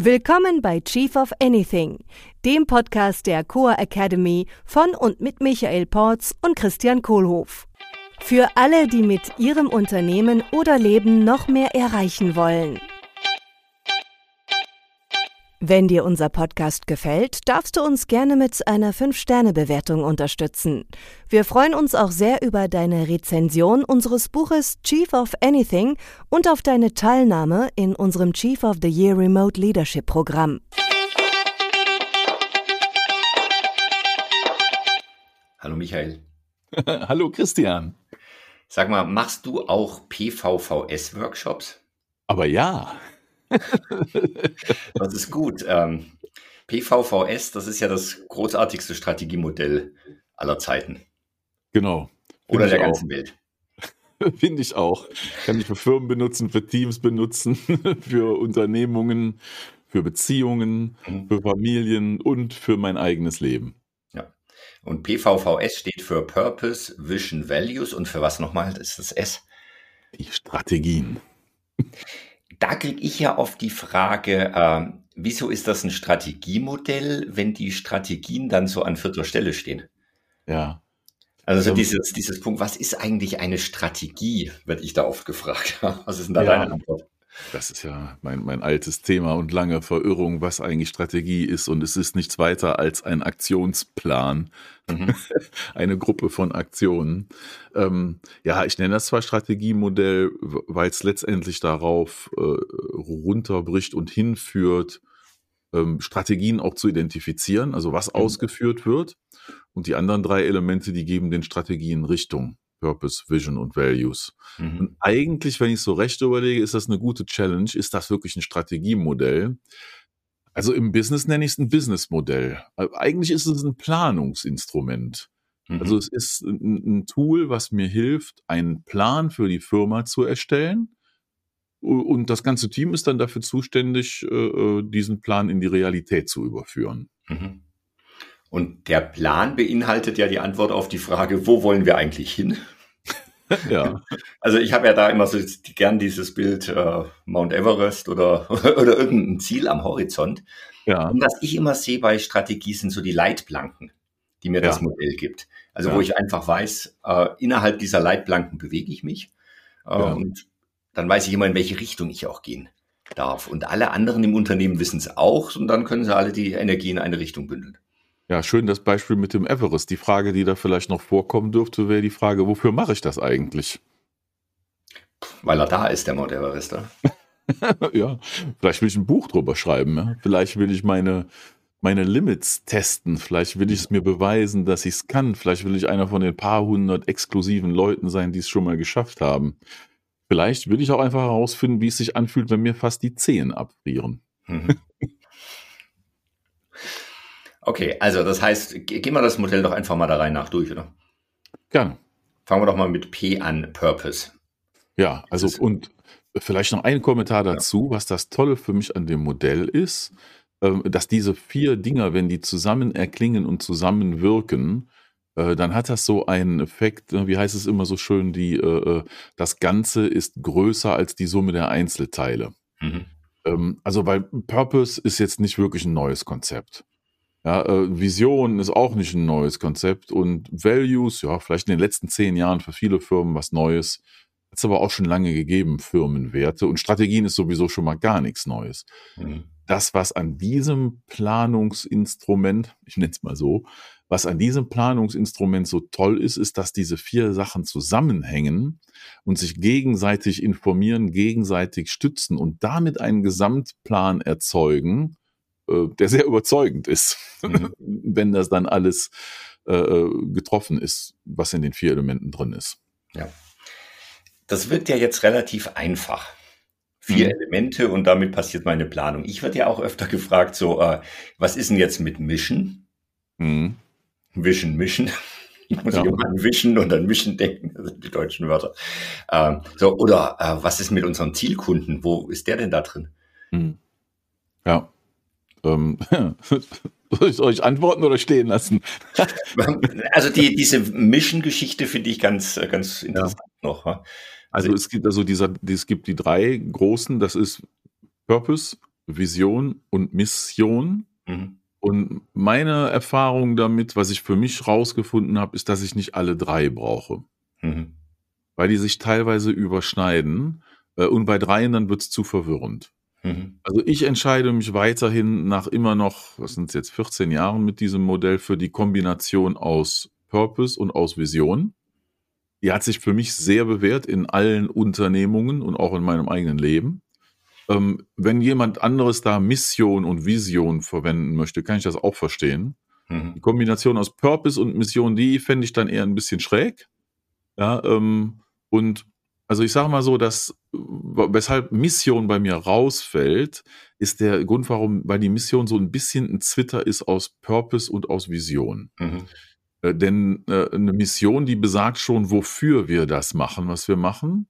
Willkommen bei Chief of Anything, dem Podcast der Coa Academy von und mit Michael Porz und Christian Kohlhoff. Für alle, die mit ihrem Unternehmen oder Leben noch mehr erreichen wollen. Wenn dir unser Podcast gefällt, darfst du uns gerne mit einer 5-Sterne-Bewertung unterstützen. Wir freuen uns auch sehr über deine Rezension unseres Buches Chief of Anything und auf deine Teilnahme in unserem Chief of the Year Remote Leadership Programm. Hallo Michael. Hallo Christian. Sag mal, machst du auch PVVS-Workshops? Aber ja. das ist gut. Ähm, PVVS, das ist ja das großartigste Strategiemodell aller Zeiten. Genau. Oder der ganzen auch. Welt. Finde ich auch. Kann ich für Firmen benutzen, für Teams benutzen, für Unternehmungen, für Beziehungen, mhm. für Familien und für mein eigenes Leben. Ja. Und PVVS steht für Purpose, Vision, Values. Und für was nochmal ist das S? Die Strategien da kriege ich ja oft die Frage, äh, wieso ist das ein Strategiemodell, wenn die Strategien dann so an vierter Stelle stehen? Ja. Also so ähm, dieses, dieses Punkt, was ist eigentlich eine Strategie, werde ich da oft gefragt. Was ist denn da ja, deine Antwort? Das ist ja mein, mein altes Thema und lange Verirrung, was eigentlich Strategie ist. Und es ist nichts weiter als ein Aktionsplan, mhm. eine Gruppe von Aktionen. Ähm, ja, ich nenne das zwar Strategiemodell, weil es letztendlich darauf äh, runterbricht und hinführt, ähm, Strategien auch zu identifizieren, also was mhm. ausgeführt wird. Und die anderen drei Elemente, die geben den Strategien Richtung. Purpose, Vision und Values. Mhm. Und eigentlich, wenn ich so recht überlege, ist das eine gute Challenge. Ist das wirklich ein Strategiemodell? Also im Business nenne ich es ein Businessmodell. Eigentlich ist es ein Planungsinstrument. Mhm. Also es ist ein, ein, Tool, was mir hilft, einen Plan für die Firma zu erstellen. Und das ganze Team ist dann dafür zuständig, äh, äh, diesen Plan in die Realität zu überführen. Mhm. Und der Plan beinhaltet ja die Antwort auf die Frage, wo wollen wir eigentlich hin? ja. Also ich habe ja da immer so gern dieses Bild äh, Mount Everest oder, oder irgendein Ziel am Horizont. Ja. Und was ich immer sehe bei Strategie sind so die Leitplanken, die mir ja. das Modell gibt. Also ja. wo ich einfach weiß, äh, innerhalb dieser Leitplanken bewege ich mich äh, ja. und dann weiß ich immer, in welche Richtung ich auch gehen darf. Und alle anderen im Unternehmen wissen es auch und dann können sie alle die Energie in eine Richtung bündeln. Ja, schön das Beispiel mit dem Everest. Die Frage, die da vielleicht noch vorkommen dürfte, wäre die Frage, wofür mache ich das eigentlich? Weil er da ist, der Mount Everest. ja, vielleicht will ich ein Buch drüber schreiben. Ja? Vielleicht will ich meine, meine Limits testen. Vielleicht will ich es mir beweisen, dass ich es kann. Vielleicht will ich einer von den paar hundert exklusiven Leuten sein, die es schon mal geschafft haben. Vielleicht will ich auch einfach herausfinden, wie es sich anfühlt, wenn mir fast die Zehen abfrieren. Mhm. Okay, also das heißt, gehen wir das Modell doch einfach mal da rein nach durch, oder? Gerne. Fangen wir doch mal mit P an, Purpose. Ja, also und vielleicht noch ein Kommentar dazu, ja. was das Tolle für mich an dem Modell ist, ähm, dass diese vier Dinger, wenn die zusammen erklingen und zusammenwirken, äh, dann hat das so einen Effekt, ne, wie heißt es immer so schön, die, äh, äh, das Ganze ist größer als die Summe der Einzelteile. Mhm. Ähm, also, weil Purpose ist jetzt nicht wirklich ein neues Konzept. Ja, äh, Vision ist auch nicht ein neues Konzept und Values, ja, vielleicht in den letzten zehn Jahren für viele Firmen was Neues. Hat es aber auch schon lange gegeben, Firmenwerte. Und Strategien ist sowieso schon mal gar nichts Neues. Mhm. Das, was an diesem Planungsinstrument, ich nenne es mal so, was an diesem Planungsinstrument so toll ist, ist, dass diese vier Sachen zusammenhängen und sich gegenseitig informieren, gegenseitig stützen und damit einen Gesamtplan erzeugen, der sehr überzeugend ist, mhm. wenn das dann alles äh, äh, getroffen ist, was in den vier Elementen drin ist. Ja. Das wirkt ja jetzt relativ einfach. Vier mhm. Elemente und damit passiert meine Planung. Ich werde ja auch öfter gefragt, so, äh, was ist denn jetzt mit Mission? Mhm. Vision, Mission. Ich muss ja. immer an Vision und an Mission denken, das sind die deutschen Wörter. Ähm, so, oder äh, was ist mit unserem Zielkunden? Wo ist der denn da drin? Mhm. Ja. Ähm, soll ich euch antworten oder stehen lassen? also die, diese Mission-Geschichte finde ich ganz, ganz interessant ja. noch. Also es gibt also dieser, es gibt die drei großen, das ist Purpose, Vision und Mission. Mhm. Und meine Erfahrung damit, was ich für mich rausgefunden habe, ist, dass ich nicht alle drei brauche. Mhm. Weil die sich teilweise überschneiden. Äh, und bei dreien dann wird es zu verwirrend. Mhm. Also ich entscheide mich weiterhin nach immer noch, was sind es jetzt, 14 Jahren mit diesem Modell für die Kombination aus Purpose und aus Vision. Die hat sich für mich sehr bewährt in allen Unternehmungen und auch in meinem eigenen Leben. Ähm, wenn jemand anderes da Mission und Vision verwenden möchte, kann ich das auch verstehen. Mhm. Die Kombination aus Purpose und Mission, die fände ich dann eher ein bisschen schräg. Ja, ähm, und also ich sage mal so, dass weshalb Mission bei mir rausfällt, ist der Grund, warum, weil die Mission so ein bisschen ein Zwitter ist aus Purpose und aus Vision. Mhm. Äh, denn äh, eine Mission, die besagt schon, wofür wir das machen, was wir machen.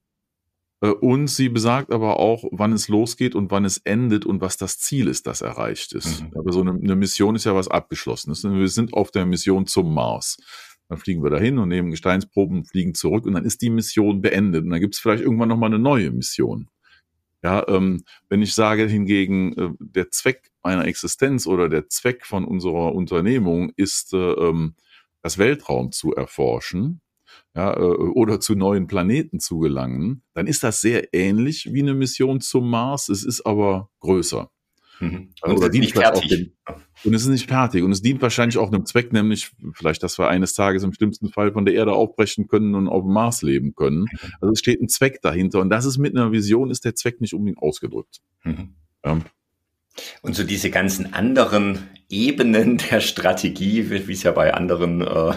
Äh, und sie besagt aber auch, wann es losgeht und wann es endet und was das Ziel ist, das erreicht ist. Mhm. Aber so eine, eine, Mission ist ja was Abgeschlossenes. Wir sind auf der Mission zum Mars. Dann fliegen wir dahin und nehmen Gesteinsproben, fliegen zurück und dann ist die Mission beendet. Und dann gibt es vielleicht irgendwann nochmal eine neue Mission. Ja, ähm, wenn ich sage hingegen, äh, der Zweck meiner Existenz oder der Zweck von unserer Unternehmung ist, äh, ähm, das Weltraum zu erforschen, ja, äh, oder zu neuen Planeten zu gelangen, dann ist das sehr ähnlich wie eine Mission zum Mars. Es ist aber größer. Mhm. Und oder dient nicht fertig. Dem, und es ist nicht fertig. Und es dient wahrscheinlich auch einem Zweck, nämlich vielleicht, dass wir eines Tages im schlimmsten Fall von der Erde aufbrechen können und auf dem Mars leben können. Mhm. Also es steht ein Zweck dahinter. Und das ist mit einer Vision, ist der Zweck nicht unbedingt ausgedrückt. Mhm. Ja. Und so diese ganzen anderen Ebenen der Strategie, wie es ja bei anderen äh,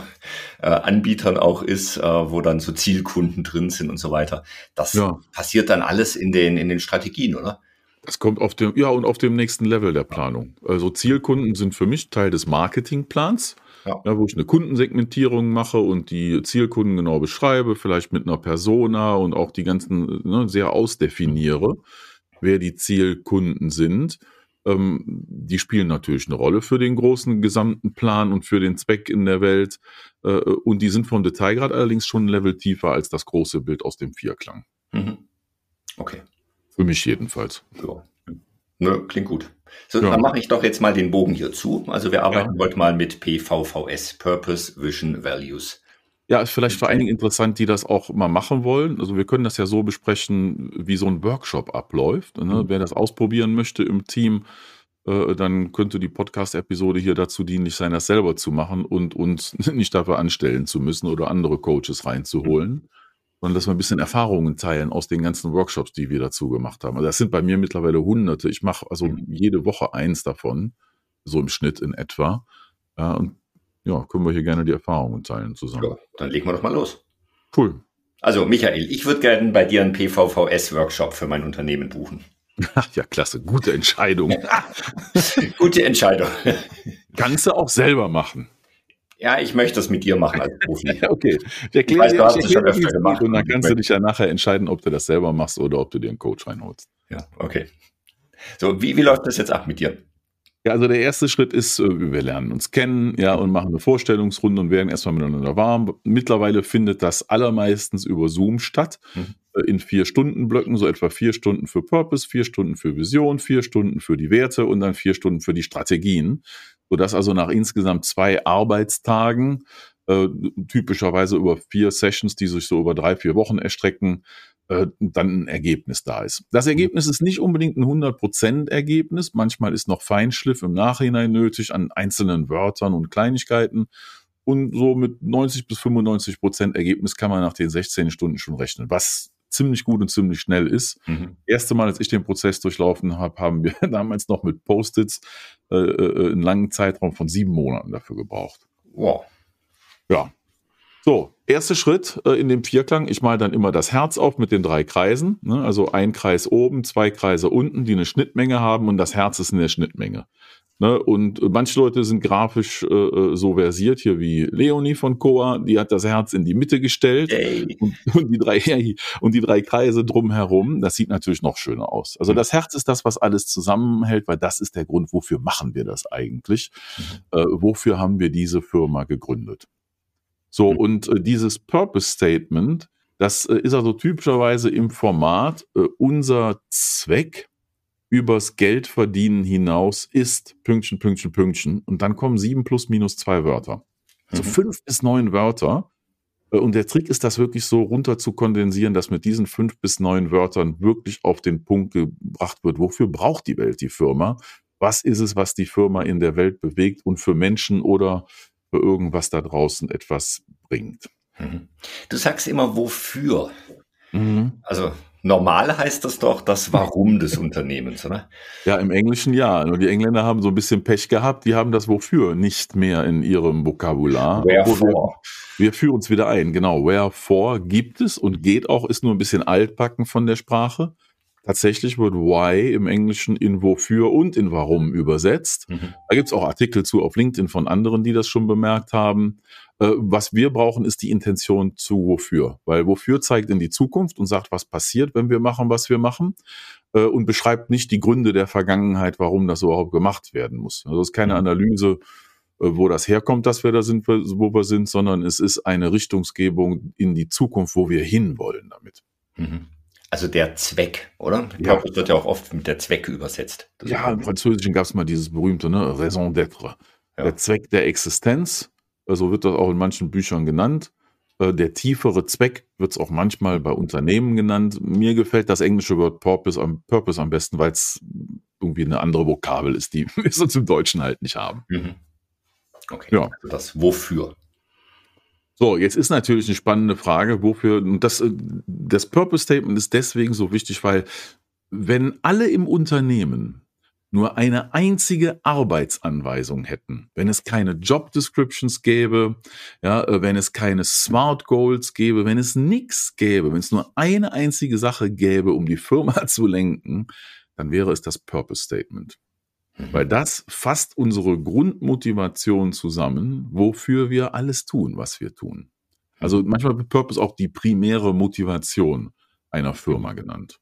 äh, Anbietern auch ist, äh, wo dann so Zielkunden drin sind und so weiter. Das ja. passiert dann alles in den, in den Strategien, oder? Das kommt auf dem, ja, und auf dem nächsten Level der Planung. Also Zielkunden sind für mich Teil des Marketingplans, ja. Ja, wo ich eine Kundensegmentierung mache und die Zielkunden genau beschreibe, vielleicht mit einer Persona und auch die ganzen ne, sehr ausdefiniere, wer die Zielkunden sind. Ähm, die spielen natürlich eine Rolle für den großen gesamten Plan und für den Zweck in der Welt. Äh, und die sind vom Detailgrad allerdings schon ein Level tiefer als das große Bild aus dem Vierklang. Mhm. Okay. Für mich jedenfalls. Ja. Ne, klingt gut. So, ja. dann mache ich doch jetzt mal den Bogen hier zu. Also wir arbeiten ja. heute mal mit PVVS, Purpose, Vision, Values. Ja, ist vielleicht für einige interessant, die das auch mal machen wollen. Also wir können das ja so besprechen, wie so ein Workshop abläuft. Ne? Mhm. Wer das ausprobieren möchte im Team, äh, dann könnte die Podcast-Episode hier dazu dienlich sein, das selber zu machen und uns nicht dafür anstellen zu müssen oder andere Coaches reinzuholen. Mhm. Sondern dass wir ein bisschen Erfahrungen teilen aus den ganzen Workshops, die wir dazu gemacht haben. Also das sind bei mir mittlerweile hunderte. Ich mache also mhm. jede Woche eins davon, so im Schnitt in etwa. Ja, und ja, können wir hier gerne die Erfahrungen teilen zusammen. Ja, dann legen wir doch mal los. Cool. Also, Michael, ich würde gerne bei dir einen PVVS-Workshop für mein Unternehmen buchen. Ach ja, klasse. Gute Entscheidung. Gute Entscheidung. Kannst du auch selber machen. Ja, ich möchte das mit dir machen als Profi. okay. Ich erkläre dir, ich erkläre schon öfter gemacht. Und dann kannst du dich ja nachher entscheiden, ob du das selber machst oder ob du dir einen Coach reinholst. Ja, okay. So, wie, wie läuft das jetzt ab mit dir? Ja, also der erste Schritt ist, äh, wir lernen uns kennen, ja, und machen eine Vorstellungsrunde und werden erstmal miteinander warm. Mittlerweile findet das allermeistens über Zoom statt, mhm. Äh, in vier Stunden Blöcken, so etwa vier Stunden für Purpose, vier Stunden für Vision, vier Stunden für die Werte und dann vier Stunden für die Strategien, sodass also nach insgesamt zwei Arbeitstagen äh, typischerweise über vier Sessions, die sich so über drei, vier Wochen erstrecken, äh, dann ein Ergebnis da ist. Das Ergebnis ist nicht unbedingt ein 100% Ergebnis. Manchmal ist noch Feinschliff im Nachhinein nötig an einzelnen Wörtern und Kleinigkeiten. Und so mit 90 bis 95% Ergebnis kann man nach den 16 Stunden schon rechnen, was ziemlich gut und ziemlich schnell ist. Mhm. Erste Mal, als ich den Prozess durchlaufen habe, haben wir damals noch mit Post-its äh, äh, einen langen Zeitraum von sieben Monaten dafür gebraucht. Wow. Ja, so, erster Schritt äh, in dem Vierklang. Ich male dann immer das Herz auf mit den drei Kreisen. Ne? Also ein Kreis oben, zwei Kreise unten, die eine Schnittmenge haben und das Herz ist in der Schnittmenge. Ne? Und manche Leute sind grafisch äh, äh so versiert, hier wie Leonie von Coa, die hat das Herz in die Mitte gestellt und, und, die drei, und die drei Kreise drumherum. Das sieht natürlich noch schöner aus. Also das Herz ist das, was alles zusammenhält, weil das ist der Grund, wofür machen wir das eigentlich? Mhm. Äh, wofür haben wir diese Firma gegründet? So, mhm. und äh, dieses Purpose Statement, das äh, ist also typischerweise im Format äh, unser Zweck übers Geldverdienen hinaus ist Pünktchen, Pünktchen, Pünktchen. Und dann kommen sieben plus minus zwei Wörter. Also mhm. fünf bis neun Wörter. Äh, und der Trick ist, das wirklich so runter zu kondensieren, dass mit diesen fünf bis neun Wörtern wirklich auf den Punkt gebracht wird, wofür braucht die Welt die Firma? Was ist es, was die Firma in der Welt bewegt und für Menschen oder für irgendwas da draußen etwas bringt? Mhm. Du sagst immer wofür. Mhm. Also Normal heißt das doch das Warum des Unternehmens, oder? Ja, im Englischen ja. Nur die Engländer haben so ein bisschen Pech gehabt. Die haben das Wofür nicht mehr in ihrem Vokabular. Wherefore. Wir, wir führen uns wieder ein. Genau. Wherefore gibt es und geht auch, ist nur ein bisschen altbacken von der Sprache. Tatsächlich wird why im Englischen in wofür und in warum übersetzt. Mhm. Da gibt's auch Artikel zu auf LinkedIn von anderen, die das schon bemerkt haben. Äh, was wir brauchen, ist die Intention zu wofür. Weil wofür zeigt in die Zukunft und sagt, was passiert, wenn wir machen, was wir machen. Äh, und beschreibt nicht die Gründe der Vergangenheit, warum das überhaupt gemacht werden muss. Also es ist keine mhm. Analyse, äh, wo das herkommt, dass wir da sind, wo wir sind, sondern es ist eine Richtungsgebung in die Zukunft, wo wir hinwollen damit. Mhm. Also der Zweck, oder? Ja. Purpose wird ja auch oft mit der Zweck übersetzt. Das ja, im Französischen gab es mal dieses berühmte ne, Raison d'être. Ja. Der Zweck der Existenz, so also wird das auch in manchen Büchern genannt. Äh, der tiefere Zweck wird es auch manchmal bei Unternehmen genannt. Mir gefällt das englische Wort Purpose am, Purpose am besten, weil es irgendwie eine andere Vokabel ist, die wir sonst im Deutschen halt nicht haben. Mhm. Okay, ja. also das Wofür. So, jetzt ist natürlich eine spannende Frage, wofür, und das, äh, das Purpose Statement ist deswegen so wichtig, weil wenn alle im Unternehmen nur eine einzige Arbeitsanweisung hätten, wenn es keine Job Descriptions gäbe, ja, äh, wenn es keine Smart Goals gäbe, wenn es nichts gäbe, wenn es nur eine einzige Sache gäbe, um die Firma zu lenken, dann wäre es das Purpose Statement. Weil das fasst unsere Grundmotivation zusammen, wofür wir alles tun, was wir tun. Also manchmal wird Purpose auch die primäre Motivation einer Firma genannt.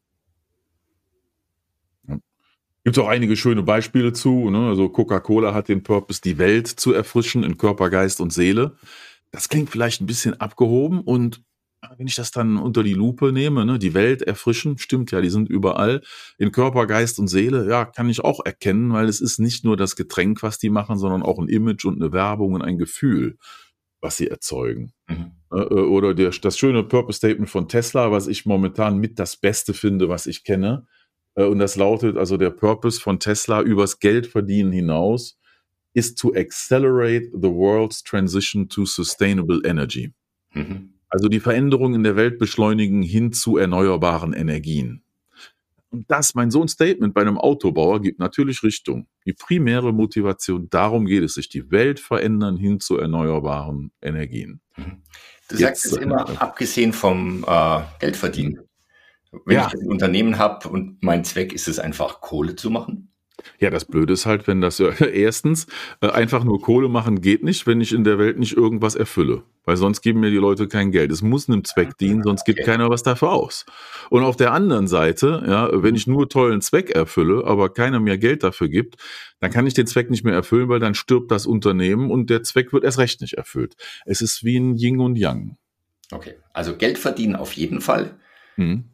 Gibt es auch einige schöne Beispiele zu. Ne? Also Coca-Cola hat den Purpose, die Welt zu erfrischen in Körper, Geist und Seele. Das klingt vielleicht ein bisschen abgehoben und wenn ich das dann unter die Lupe nehme, ne, die Welt erfrischen, stimmt ja, die sind überall. In Körper, Geist und Seele, ja, kann ich auch erkennen, weil es ist nicht nur das Getränk, was die machen, sondern auch ein Image und eine Werbung und ein Gefühl, was sie erzeugen. Mhm. Äh, äh, oder der, das schöne Purpose Statement von Tesla, was ich momentan mit das Beste finde, was ich kenne. Äh, und das lautet also der Purpose von Tesla übers Geld verdienen hinaus ist to accelerate the world's transition to sustainable energy. Mhm. Also die Veränderung in der Welt beschleunigen hin zu erneuerbaren Energien. Und das, mein Sohn Statement bei einem Autobauer, gibt natürlich Richtung. Die primäre Motivation, darum geht es sich, die Welt verändern hin zu erneuerbaren Energien. Mhm. Du Jetzt, sagst es immer, äh, abgesehen vom äh, Geldverdienen. Wenn ja. ich ein Unternehmen habe und mein Zweck ist es einfach, Kohle zu machen, ja, das Blöde ist halt, wenn das äh, erstens äh, einfach nur Kohle machen geht nicht, wenn ich in der Welt nicht irgendwas erfülle. Weil sonst geben mir die Leute kein Geld. Es muss einem Zweck dienen, sonst gibt okay. keiner was dafür aus. Und auf der anderen Seite, ja, wenn ich nur tollen Zweck erfülle, aber keiner mehr Geld dafür gibt, dann kann ich den Zweck nicht mehr erfüllen, weil dann stirbt das Unternehmen und der Zweck wird erst recht nicht erfüllt. Es ist wie ein Yin und Yang. Okay, also Geld verdienen auf jeden Fall. Hm.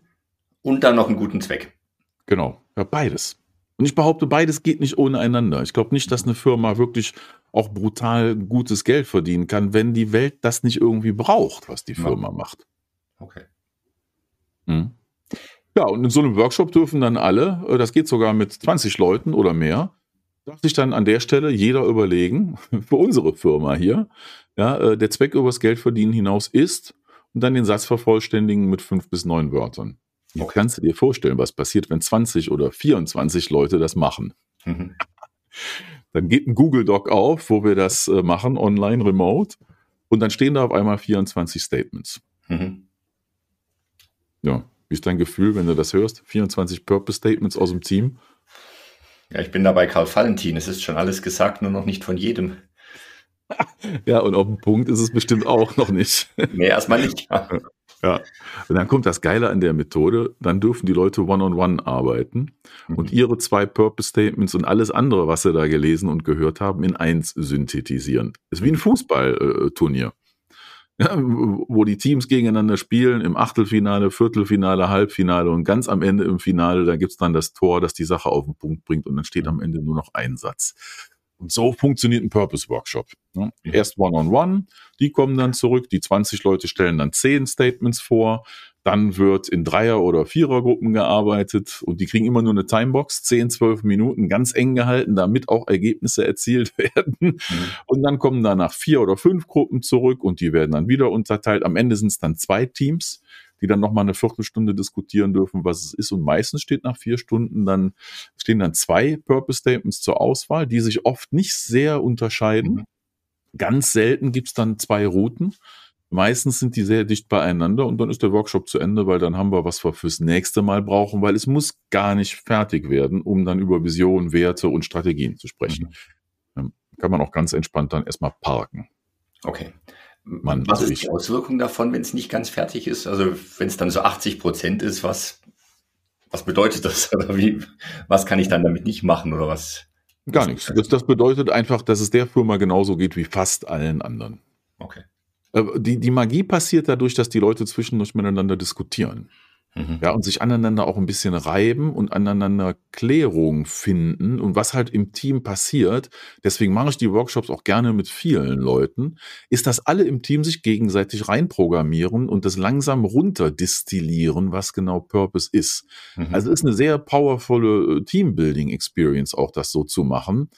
Und dann noch einen guten Zweck. Genau, ja, beides. Und ich behaupte, beides geht nicht ohne einander. Ich glaube nicht, dass eine Firma wirklich auch brutal gutes Geld verdienen kann, wenn die Welt das nicht irgendwie braucht, was die Firma ja. macht. Okay. Hm. Ja, und in so einem Workshop dürfen dann alle, äh, das geht sogar mit 20 Leuten oder mehr, darf sich dann an der Stelle jeder überlegen, für unsere Firma hier, ja, äh, der Zweck übers Geld verdienen hinaus ist und dann den Satz vervollständigen mit fünf bis neun Wörtern. Okay. Kannst du dir vorstellen, was passiert, wenn 20 oder 24 Leute das machen? Mhm. Dann geht ein Google Doc auf, wo wir das äh, machen, online, remote, und dann stehen da auf einmal 24 Statements. Mhm. Ja, wie ist dein Gefühl, wenn du das hörst? 24 Purpose Statements aus dem Team? Ja, ich bin da bei Karl Valentin. Es ist schon alles gesagt, nur noch nicht von jedem. ja, und auf dem Punkt ist es bestimmt auch noch nicht. nee, erstmal nicht. Ja. Und dann kommt das Geile an der Methode, dann dürfen die Leute one-on-one -on -one arbeiten mhm. und ihre zwei Purpose Statements und alles andere, was sie da gelesen und gehört haben, in eins synthetisieren. Ist wie ein Fußballturnier. ja, wo die Teams gegeneinander spielen, im Achtelfinale, Viertelfinale, Halbfinale und ganz am Ende im Finale, da gibt's dann das Tor, das die Sache auf den Punkt bringt und dann steht am Ende nur noch ein Satz. Und so funktioniert ein Purpose-Workshop. Ne? Erst One-on-One, -on -one, die kommen dann zurück, die 20 Leute stellen dann 10 Statements vor, dann wird in Dreier- oder Vierergruppen gearbeitet und die kriegen immer nur eine Timebox, 10, 12 Minuten, ganz eng gehalten, damit auch Ergebnisse erzielt werden. Mhm. Und dann kommen danach vier oder fünf Gruppen zurück und die werden dann wieder unterteilt. Am Ende sind es dann zwei Teams, die dann nochmal eine Viertelstunde diskutieren dürfen, was es ist. Und meistens steht nach vier Stunden dann, stehen dann zwei Purpose Statements zur Auswahl, die sich oft nicht sehr unterscheiden. Mhm. Ganz selten gibt's dann zwei Routen. Meistens sind die sehr dicht beieinander und dann ist der Workshop zu Ende, weil dann haben wir, was wir fürs nächste Mal brauchen, weil es muss gar nicht fertig werden, um dann über Visionen, Werte und Strategien zu sprechen. Mhm. Kann man auch ganz entspannt dann erstmal parken. Okay. Man, was ist die Auswirkung davon, wenn es nicht ganz fertig ist? Also wenn es dann so 80 Prozent ist, was, was bedeutet das? Oder wie, was kann ich dann damit nicht machen oder was? Gar nichts. Das, das bedeutet einfach, dass es der Firma genauso geht wie fast allen anderen. Okay. Äh, die, die Magie passiert dadurch, dass die Leute zwischendurch miteinander diskutieren. Mhm. Ja, und sich aneinander auch ein bisschen reiben und aneinander Klärung finden und was halt im Team passiert. Deswegen mache ich die Workshops auch gerne mit vielen Leuten, ist, dass alle im Team sich gegenseitig reinprogrammieren und das langsam runterdistillieren, was genau Purpose ist. Mhm. Also ist eine sehr powervolle äh, Teambuilding Experience auch das so zu machen.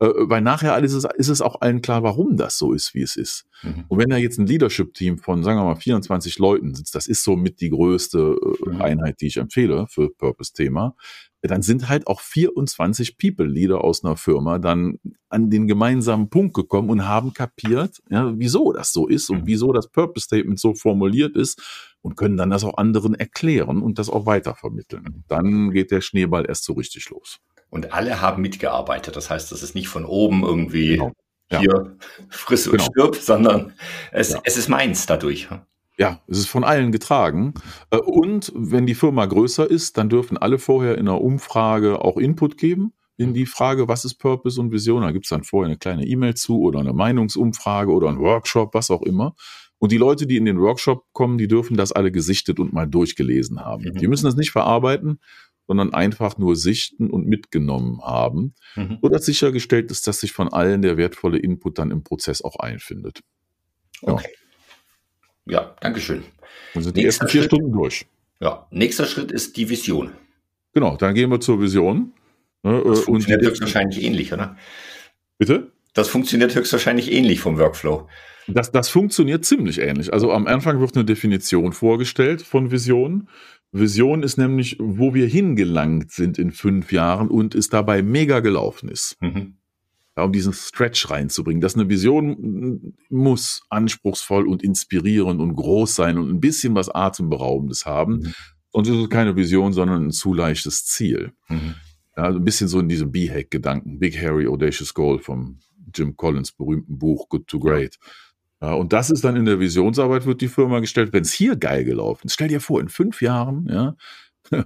Äh, weil nachher alles ist, ist es auch allen klar, warum das so ist, wie es ist. Mhm. Und wenn da jetzt ein Leadership-Team von, sagen wir mal, 24 Leuten sitzt, das ist so mit die größte äh, mhm. Einheit, die ich empfehle für Purpose-Thema, dann sind halt auch 24 People-Leader aus einer Firma dann an den gemeinsamen Punkt gekommen und haben kapiert, ja, wieso das so ist und mhm. wieso das Purpose-Statement so formuliert ist und können dann das auch anderen erklären und das auch weitervermitteln. Dann geht der Schneeball erst so richtig los. Und alle haben mitgearbeitet. Das heißt, das ist nicht von oben irgendwie genau. ja. hier friss und genau. stirb, sondern es, ja. es ist meins dadurch. Ja, es ist von allen getragen. Äh, und wenn die Firma größer ist, dann dürfen alle vorher in einer Umfrage auch Input geben in die Frage, was ist Purpose und Vision. Da gibt es dann vorher eine kleine E-Mail zu oder eine Meinungsumfrage oder ein Workshop, was auch immer. Und die Leute, die in den Workshop kommen, die dürfen das alle gesichtet und mal durchgelesen haben. Mhm. Die müssen das nicht verarbeiten, sondern einfach nur sichten und mitgenommen haben, mhm. sodass sichergestellt ist, dass sich von allen der wertvolle Input dann im Prozess auch einfindet. Ja. Okay. Ja, Dankeschön. Dann sind die ersten vier Schritt, Stunden durch. Ja, nächster Schritt ist die Vision. Genau, dann gehen wir zur Vision. Ne, das äh, funktioniert und höchstwahrscheinlich ähnlich, oder? Bitte? Das funktioniert höchstwahrscheinlich ähnlich vom Workflow. Das, das funktioniert ziemlich ähnlich. Also am Anfang wird eine Definition vorgestellt von Vision. Vision ist nämlich, wo wir hingelangt sind in fünf Jahren und es dabei mega gelaufen ist. Mhm. Ja, um diesen Stretch reinzubringen. Dass eine Vision muss anspruchsvoll und inspirierend und groß sein und ein bisschen was Atemberaubendes haben. Mhm. Und es ist keine Vision, sondern ein zu leichtes Ziel. Mhm. Ja, also ein bisschen so in diesem B-Hack-Gedanken. Big Harry Audacious Goal vom Jim Collins berühmten Buch Good to Great. Ja, und das ist dann in der Visionsarbeit wird die Firma gestellt, wenn es hier geil gelaufen ist. Stell dir vor, in fünf Jahren, ja,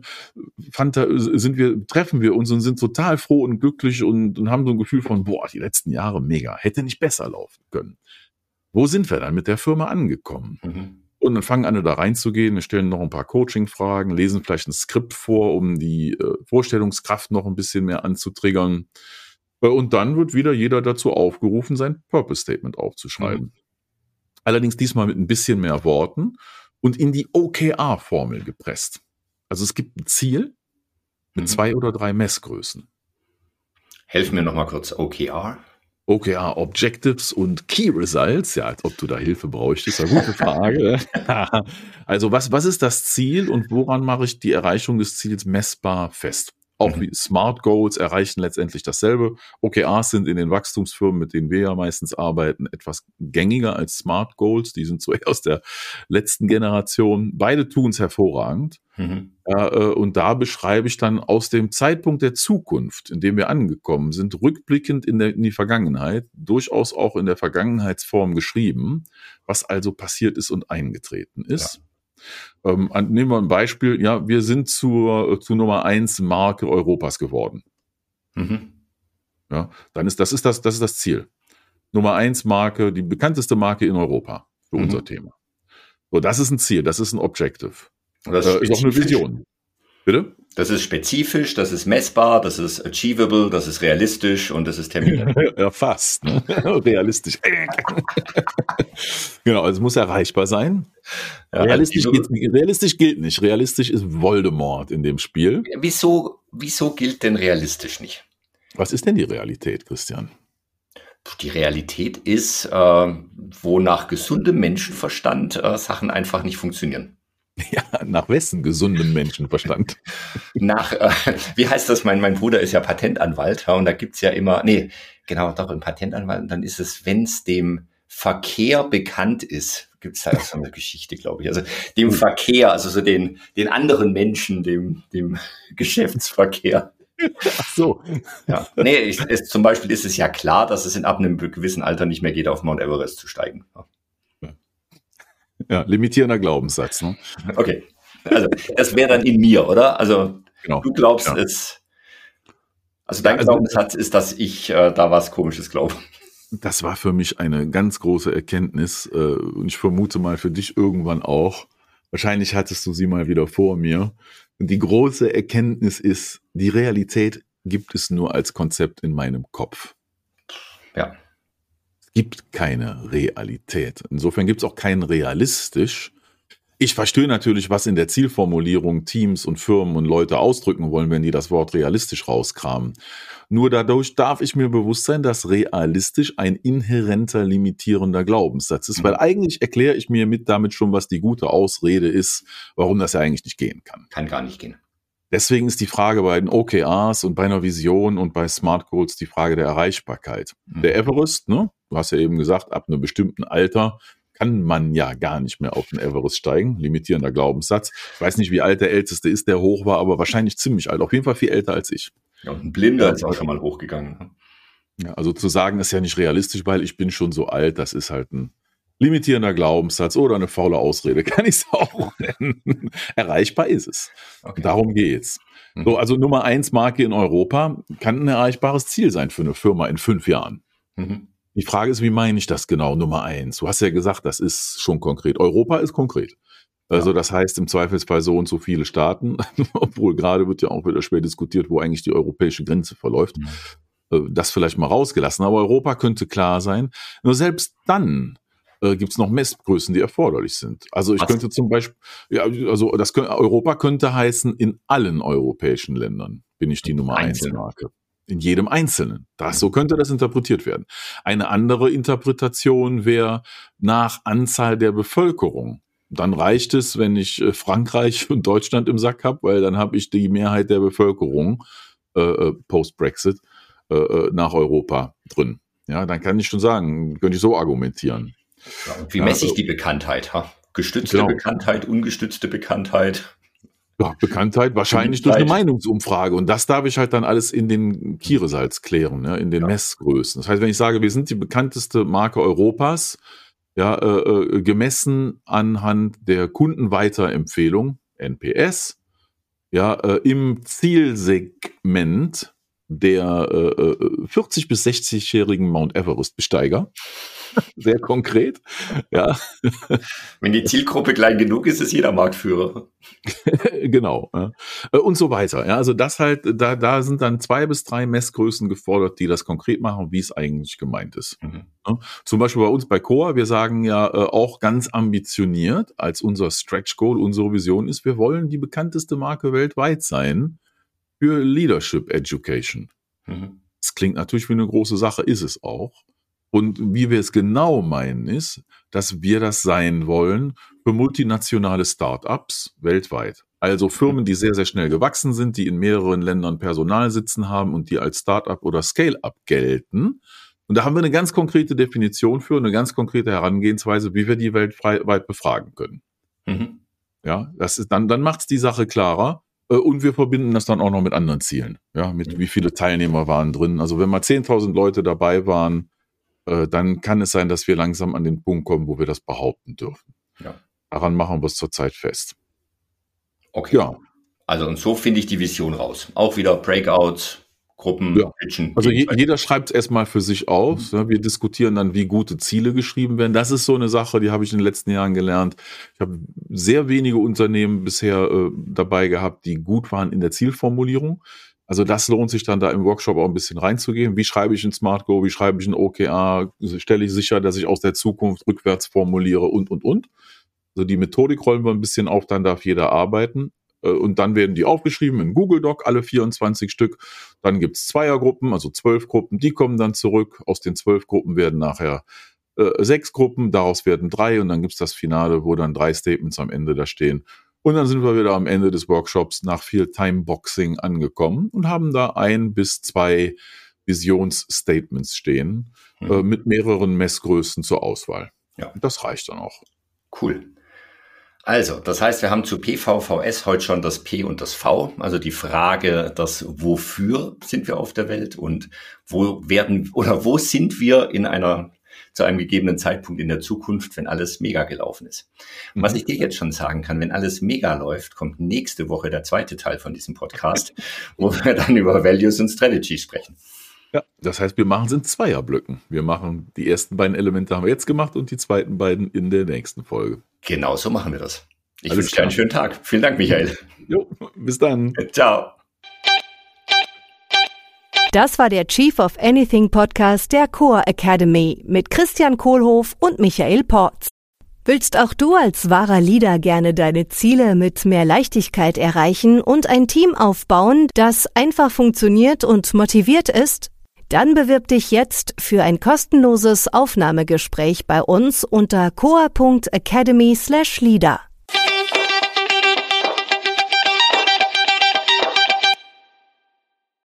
Fanta, sind wir, treffen wir uns und sind total froh und glücklich und, und haben so ein Gefühl von, boah, die letzten Jahre mega, hätte nicht besser laufen können. Wo sind wir dann mit der Firma angekommen? Mhm. Und dann fangen alle da reinzugehen, wir stellen noch ein paar Coaching-Fragen, lesen vielleicht ein Skript vor, um die äh, Vorstellungskraft noch ein bisschen mehr anzutriggern. Äh, und dann wird wieder jeder dazu aufgerufen, sein Purpose-Statement aufzuschreiben. Mhm allerdings diesmal mit ein bisschen mehr Worten und in die OKR-Formel gepresst. Also es gibt ein Ziel mit mhm. zwei oder drei Messgrößen. Helfen mir nochmal kurz OKR. OKR Objectives und Key Results. Ja, als ob du da Hilfe bräuchtest. Eine gute Frage. also was, was ist das Ziel und woran mache ich die Erreichung des Ziels messbar fest? Auch mhm. wie Smart Goals erreichen letztendlich dasselbe. OKRs sind in den Wachstumsfirmen, mit denen wir ja meistens arbeiten, etwas gängiger als Smart Goals. Die sind so eher aus der letzten Generation. Beide tun es hervorragend. Mhm. Äh, und da beschreibe ich dann aus dem Zeitpunkt der Zukunft, in dem wir angekommen sind, rückblickend in, der, in die Vergangenheit, durchaus auch in der Vergangenheitsform geschrieben, was also passiert ist und eingetreten ist. Ja. Ähm, nehmen wir ein Beispiel. Ja, wir sind zur, äh, zu Nummer eins Marke Europas geworden. Mhm. Ja, dann ist das ist das, das ist das Ziel. Nummer eins Marke, die bekannteste Marke in Europa. für mhm. unser Thema. So, das ist ein Ziel, das ist ein Objective. Das äh, ist auch eine Vision. Bitte? Das ist spezifisch, das ist messbar, das ist achievable, das ist realistisch und das ist terminiert. ja, fast. Ne? realistisch. genau, also es muss erreichbar sein. Ja, realistisch, also, gilt, realistisch gilt nicht. Realistisch ist Voldemort in dem Spiel. Wieso, wieso gilt denn realistisch nicht? Was ist denn die Realität, Christian? Die Realität ist, äh, wo nach gesundem Menschenverstand äh, Sachen einfach nicht funktionieren. Ja, nach wessen gesundem Menschenverstand? nach, äh, wie heißt das? Mein, mein Bruder ist ja Patentanwalt ja, und da gibt's ja immer, nee, genau, doch ein Patentanwalt. Und dann ist es, wenn's dem Verkehr bekannt ist, gibt's da so eine Geschichte, glaube ich. Also dem Verkehr, also so den, den anderen Menschen, dem, dem Geschäftsverkehr. Ach so. Ja. Nee, ich, es, zum Beispiel ist es ja klar, dass es in ab einem gewissen Alter nicht mehr geht, auf Mount Everest zu steigen. Ja, limitierender Glaubenssatz. Ne? Okay. Also, das wäre dann in mir, oder? Also, genau. du glaubst ja. es. Also, dein also, Glaubenssatz ist, dass ich äh, da was Komisches glaube. Das war für mich eine ganz große Erkenntnis äh, und ich vermute mal für dich irgendwann auch. Wahrscheinlich hattest du sie mal wieder vor mir. Und die große Erkenntnis ist, die Realität gibt es nur als Konzept in meinem Kopf. Ja. Es gibt keine Realität. Insofern gibt es auch kein realistisch. Ich verstehe natürlich, was in der Zielformulierung Teams und Firmen und Leute ausdrücken wollen, wenn die das Wort realistisch rauskramen. Nur dadurch darf ich mir bewusst sein, dass realistisch ein inhärenter limitierender Glaubenssatz ist, weil mhm. eigentlich erkläre ich mir mit damit schon, was die gute Ausrede ist, warum das ja eigentlich nicht gehen kann. Kann gar nicht gehen. Deswegen ist die Frage bei den OKRs und bei einer Vision und bei Smart Goals die Frage der Erreichbarkeit. Mhm. Der Everest, ne? Du hast ja eben gesagt, ab einem bestimmten Alter kann man ja gar nicht mehr auf den Everest steigen. Limitierender Glaubenssatz. Ich weiß nicht, wie alt der Älteste ist, der hoch war, aber wahrscheinlich ziemlich alt. Auf jeden Fall viel älter als ich. Ja, und ein Blinder ist auch schon mal hochgegangen. Ne? Ja, also zu sagen, ist ja nicht realistisch, weil ich bin schon so alt, das ist halt ein limitierender Glaubenssatz oder eine faule Ausrede, kann ich es auch nennen. Erreichbar ist es. Okay. Darum geht's. Mhm. So, also Nummer eins Marke in Europa kann ein erreichbares Ziel sein für eine Firma in fünf Jahren. Mhm. Die Frage ist, wie meine ich das genau, Nummer eins? Du hast ja gesagt, das ist schon konkret. Europa ist konkret. Also das heißt im Zweifelsfall so und so viele Staaten, obwohl gerade wird ja auch wieder schwer diskutiert, wo eigentlich die europäische Grenze verläuft. Mhm. Äh, das vielleicht mal rausgelassen. Aber Europa könnte klar sein. Nur selbst dann äh, gibt es noch Messgrößen, die erforderlich sind. Also ich Was? könnte zum Beispiel, ja, also das Europa könnte heißen, in allen europäischen Ländern bin ich die Nummer eins Marke in jedem Einzelnen. Das, so könnte das interpretiert werden. Eine andere Interpretation wäre nach Anzahl der Bevölkerung. Dann reicht es, wenn ich äh, Frankreich und Deutschland im Sack habe, weil dann habe ich die Mehrheit der Bevölkerung äh, äh post-Brexit äh, äh, nach Europa drin. Ja, dann kann ich schon sagen, könnte ich so argumentieren. Ja, wie messe ich die Bekanntheit? Ha? Gestützte genau. Bekanntheit, ungestützte Bekanntheit? Ja, Bekanntheit wahrscheinlich durch eine Meinungsumfrage. Und das darf ich halt dann alles in den Kieresalz klären, ja, in den ja. Messgrößen. Das heißt, wenn ich sage, wir sind die bekannteste Marke Europas, ja, äh, äh, gemessen anhand der Kundenweiterempfehlung, NPS, ja, äh, im Zielsegment der äh, 40 äh, bis 60-jährigen Mount Everest-Besteiger, sehr konkret. Ja. Wenn die Zielgruppe klein genug ist, ist jeder Marktführer. genau. Ja. Äh, und so weiter. Ja, also das halt, da, da sind dann zwei bis drei Messgrößen gefordert, die das konkret machen, wie es eigentlich gemeint ist. Mhm. Ja. Zum Beispiel bei uns bei Coa, wir sagen ja äh, auch ganz ambitioniert, als unser Stretch Goal, unsere Vision ist, wir wollen die bekannteste Marke weltweit sein für Leadership Education. Mhm. Das klingt natürlich wie eine große Sache, ist es auch. Und wie wir es genau meinen, ist, dass wir das sein wollen für multinationale Startups weltweit. Also Firmen, die sehr, sehr schnell gewachsen sind, die in mehreren Ländern Personal sitzen haben und die als Startup oder Scale-up gelten. Und da haben wir eine ganz konkrete Definition für, eine ganz konkrete Herangehensweise, wie wir die weltweit befragen können. Mhm. Ja, das ist dann, dann macht es die Sache klarer. Äh, und wir verbinden das dann auch noch mit anderen Zielen. Ja, mit wie viele Teilnehmer waren drin. Also wenn mal 10.000 Leute dabei waren, äh, dann kann es sein, dass wir langsam an den Punkt kommen, wo wir das behaupten dürfen. Ja. Daran machen wir es zurzeit fest. Okay. Ja. Also und so finde ich die Vision raus. Auch wieder Breakouts, Gruppen ja. pitchen. Also je, jeder schreibt es erstmal für sich auf. Mhm. Wir diskutieren dann, wie gute Ziele geschrieben werden. Das ist so eine Sache, die habe ich in den letzten Jahren gelernt. Ich habe sehr wenige Unternehmen bisher äh, dabei gehabt, die gut waren in der Zielformulierung. Also das lohnt sich dann da im Workshop auch ein bisschen reinzugehen. Wie schreibe ich ein Smart Go? Wie schreibe ich ein OKR? Stelle ich sicher, dass ich aus der Zukunft rückwärts formuliere und, und, und. Also die Methodik rollen wir ein bisschen auf, dann darf jeder arbeiten. Äh, und dann werden die aufgeschrieben in Google Doc, alle 24 Stück. Dann gibt's Zweiergruppen, also zwölf Gruppen, die kommen dann zurück. Aus den zwölf Gruppen werden nachher äh, sechs Gruppen, daraus werden drei und dann gibt's das Finale, wo dann drei Statements am Ende da stehen. Und dann sind wir wieder am Ende des Workshops nach viel Timeboxing angekommen und haben da ein bis zwei Visionsstatements stehen mhm. äh, mit mehreren Messgrößen zur Auswahl. Ja. Das reicht dann auch. Cool. Also, das heißt, wir haben zu PVVS heute schon das P und das V, also die Frage, das Wofür sind wir auf der Welt und wo werden oder wo sind wir in einer zu einem gegebenen Zeitpunkt in der Zukunft, wenn alles mega gelaufen ist. Und was mhm. ich dir jetzt schon sagen kann, wenn alles mega läuft, kommt nächste Woche der zweite Teil von diesem Podcast, wo wir dann über Values und Strategy sprechen. Ja, das heißt, wir machen es in Zweierblöcken. Wir machen die ersten beiden Elemente haben wir jetzt gemacht und die zweiten beiden in der nächsten Folge. Genau so machen wir das. Ich wünsche dir einen schönen Tag. Vielen Dank, Michael. Jo, bis dann. Ciao. Das war der Chief of Anything Podcast der Core Academy mit Christian Kohlhoff und Michael Porz. Willst auch du als wahrer Leader gerne deine Ziele mit mehr Leichtigkeit erreichen und ein Team aufbauen, das einfach funktioniert und motiviert ist? Dann bewirb dich jetzt für ein kostenloses Aufnahmegespräch bei uns unter coa.academy/leader.